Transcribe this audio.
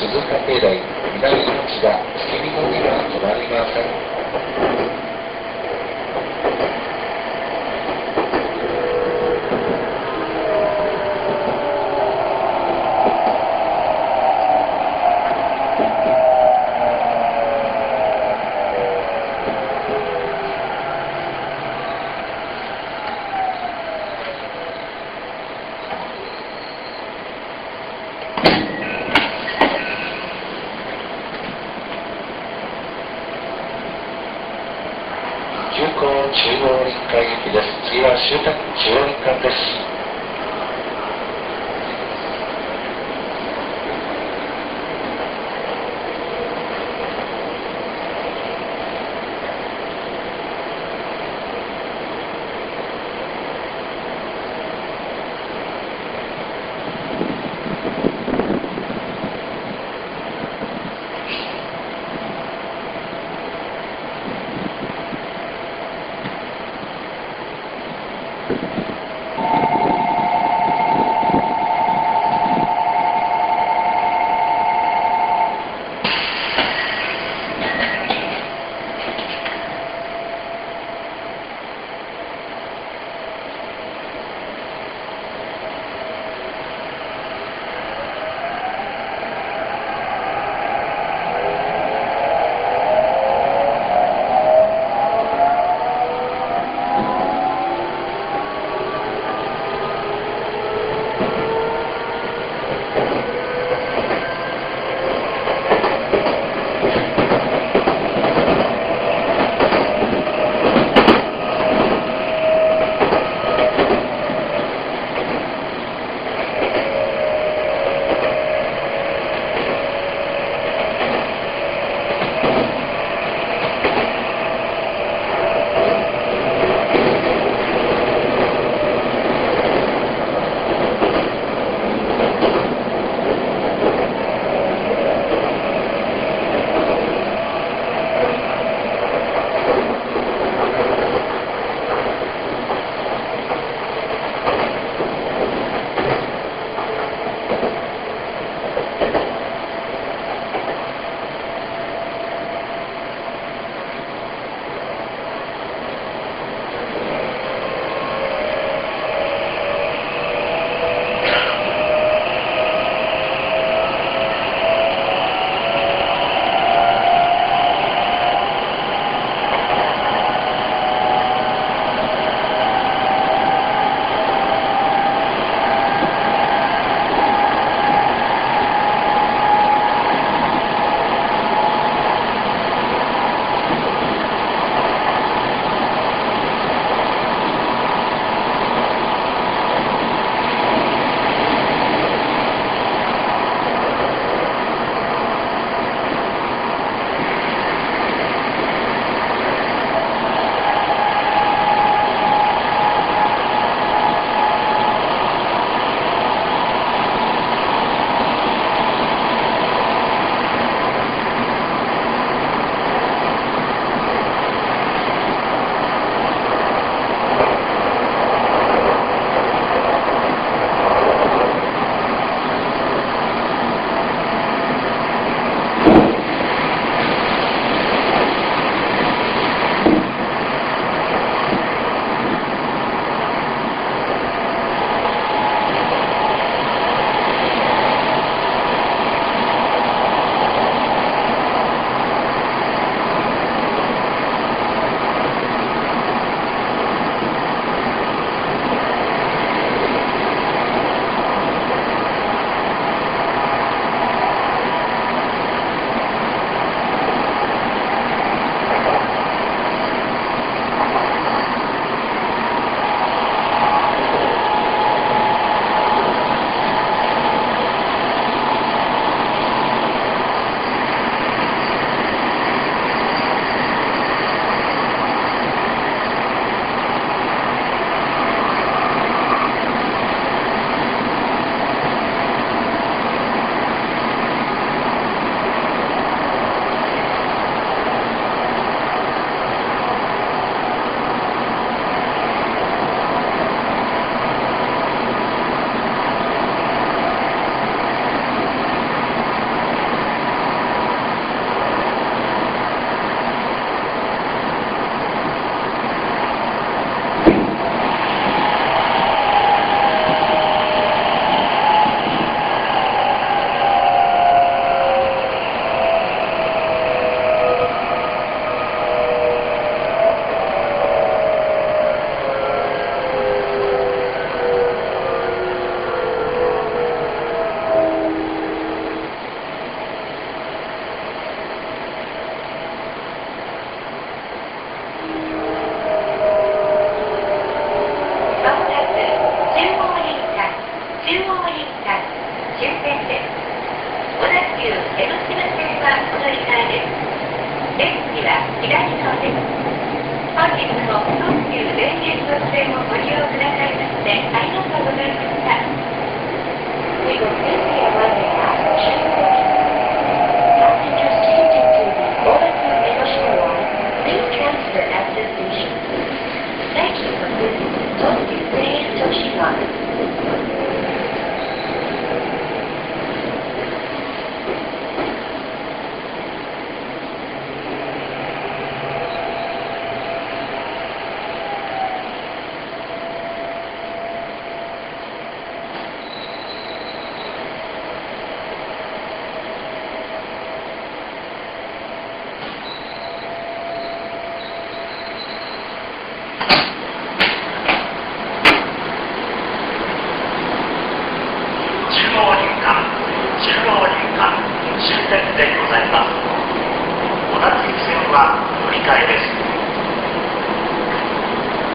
静岡高台南口が月見の木が隣りません。川行です。次は終点14間です。Thank you.